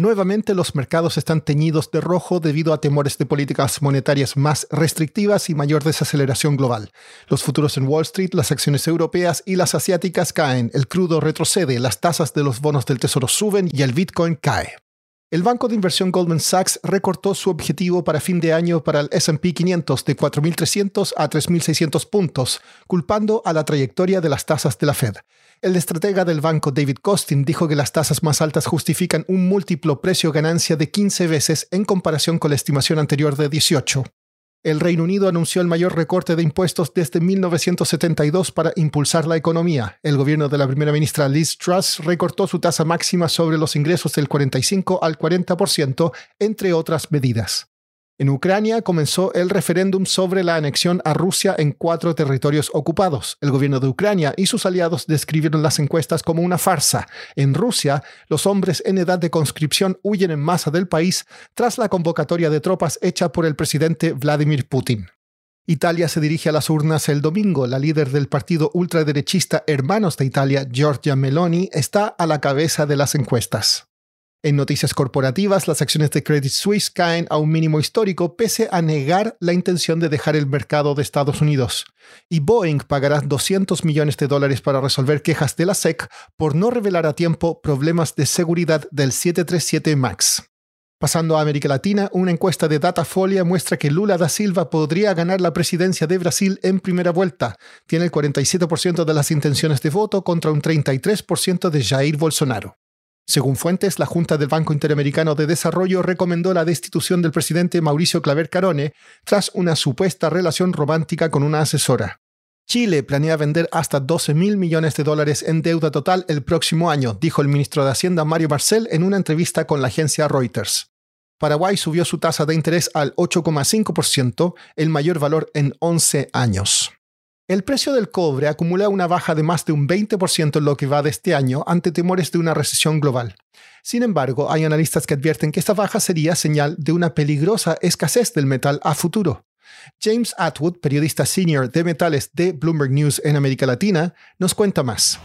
Nuevamente los mercados están teñidos de rojo debido a temores de políticas monetarias más restrictivas y mayor desaceleración global. Los futuros en Wall Street, las acciones europeas y las asiáticas caen, el crudo retrocede, las tasas de los bonos del tesoro suben y el Bitcoin cae. El banco de inversión Goldman Sachs recortó su objetivo para fin de año para el SP 500 de 4.300 a 3.600 puntos, culpando a la trayectoria de las tasas de la Fed. El estratega del banco David Costin dijo que las tasas más altas justifican un múltiplo precio-ganancia de 15 veces en comparación con la estimación anterior de 18. El Reino Unido anunció el mayor recorte de impuestos desde 1972 para impulsar la economía. El gobierno de la primera ministra Liz Truss recortó su tasa máxima sobre los ingresos del 45 al 40%, entre otras medidas. En Ucrania comenzó el referéndum sobre la anexión a Rusia en cuatro territorios ocupados. El gobierno de Ucrania y sus aliados describieron las encuestas como una farsa. En Rusia, los hombres en edad de conscripción huyen en masa del país tras la convocatoria de tropas hecha por el presidente Vladimir Putin. Italia se dirige a las urnas el domingo. La líder del partido ultraderechista Hermanos de Italia, Giorgia Meloni, está a la cabeza de las encuestas. En noticias corporativas, las acciones de Credit Suisse caen a un mínimo histórico pese a negar la intención de dejar el mercado de Estados Unidos. Y Boeing pagará 200 millones de dólares para resolver quejas de la SEC por no revelar a tiempo problemas de seguridad del 737 MAX. Pasando a América Latina, una encuesta de Datafolia muestra que Lula da Silva podría ganar la presidencia de Brasil en primera vuelta. Tiene el 47% de las intenciones de voto contra un 33% de Jair Bolsonaro. Según fuentes, la Junta del Banco Interamericano de Desarrollo recomendó la destitución del presidente Mauricio Claver Carone tras una supuesta relación romántica con una asesora. Chile planea vender hasta 12 mil millones de dólares en deuda total el próximo año, dijo el ministro de Hacienda Mario Marcel en una entrevista con la agencia Reuters. Paraguay subió su tasa de interés al 8,5%, el mayor valor en 11 años. El precio del cobre acumula una baja de más de un 20% en lo que va de este año ante temores de una recesión global. Sin embargo, hay analistas que advierten que esta baja sería señal de una peligrosa escasez del metal a futuro. James Atwood, periodista senior de metales de Bloomberg News en América Latina, nos cuenta más.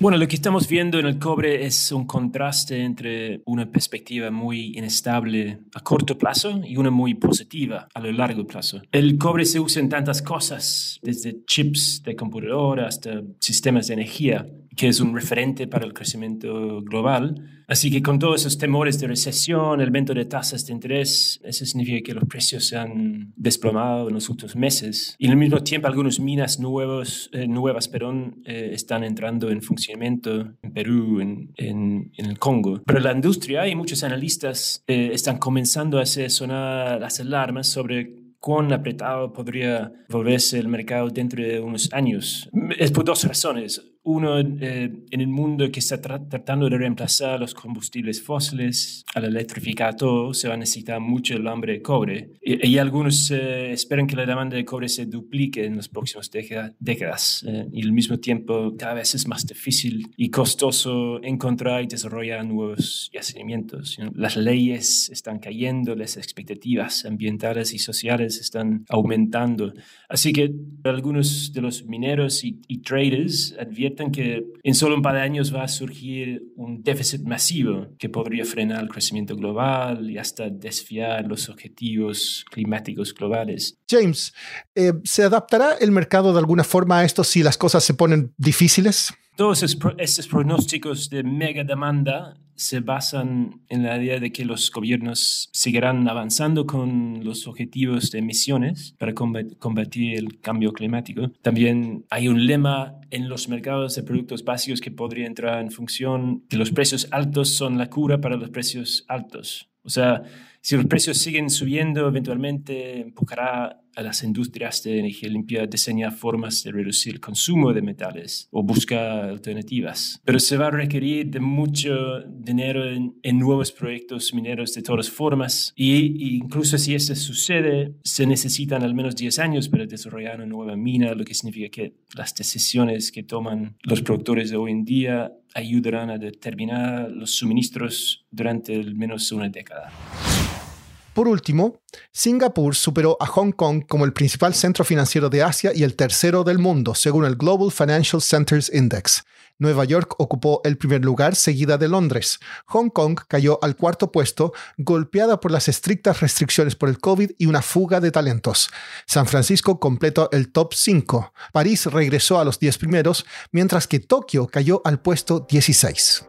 Bueno, lo que estamos viendo en el cobre es un contraste entre una perspectiva muy inestable a corto plazo y una muy positiva a lo largo plazo. El cobre se usa en tantas cosas, desde chips de computadora hasta sistemas de energía, que es un referente para el crecimiento global. Así que con todos esos temores de recesión, el aumento de tasas de interés, eso significa que los precios se han desplomado en los últimos meses. Y al mismo tiempo, algunas minas nuevos, eh, nuevas perdón, eh, están entrando en funcionamiento en Perú, en, en, el Congo. Pero la industria y muchos analistas eh, están comenzando a hacer sonar las alarmas sobre cuán apretado podría volverse el mercado dentro de unos años. Es por dos razones uno eh, en el mundo que está tratando de reemplazar los combustibles fósiles al electrificar todo, se va a necesitar mucho el hambre de cobre. Y, algunos eh, esperan que la demanda de cobre se duplique en las próximas décadas. Eh, y al mismo tiempo, cada vez es más difícil y costoso encontrar y desarrollar nuevos yacimientos. Las leyes están cayendo, las expectativas ambientales y sociales están aumentando. Así que algunos de los mineros y, y traders advierten que en solo un par de años va a surgir un déficit masivo que podría frenar el crecimiento global y hasta desviar los objetivos climáticos globales. James, eh, ¿se adaptará el mercado de alguna forma a esto si las cosas se ponen difíciles? Todos estos pronósticos de mega demanda se basan en la idea de que los gobiernos seguirán avanzando con los objetivos de emisiones para combatir el cambio climático. También hay un lema en los mercados de productos básicos que podría entrar en función que los precios altos son la cura para los precios altos. O sea, si los precios siguen subiendo, eventualmente empujará a las industrias de energía limpia a diseñar formas de reducir el consumo de metales o buscar alternativas. Pero se va a requerir de mucho dinero en, nuevos proyectos mineros de todas formas y, incluso si eso sucede, se necesitan al menos 10 años para desarrollar una nueva mina, lo que significa que las decisiones que toman los productores de hoy en día ayudarán a determinar los suministros durante al menos una década. Por último, Singapur superó a Hong Kong como el principal centro financiero de Asia y el tercero del mundo, según el Global Financial Centers Index. Nueva York ocupó el primer lugar, seguida de Londres. Hong Kong cayó al cuarto puesto, golpeada por las estrictas restricciones por el COVID y una fuga de talentos. San Francisco completó el top 5. París regresó a los 10 primeros, mientras que Tokio cayó al puesto 16.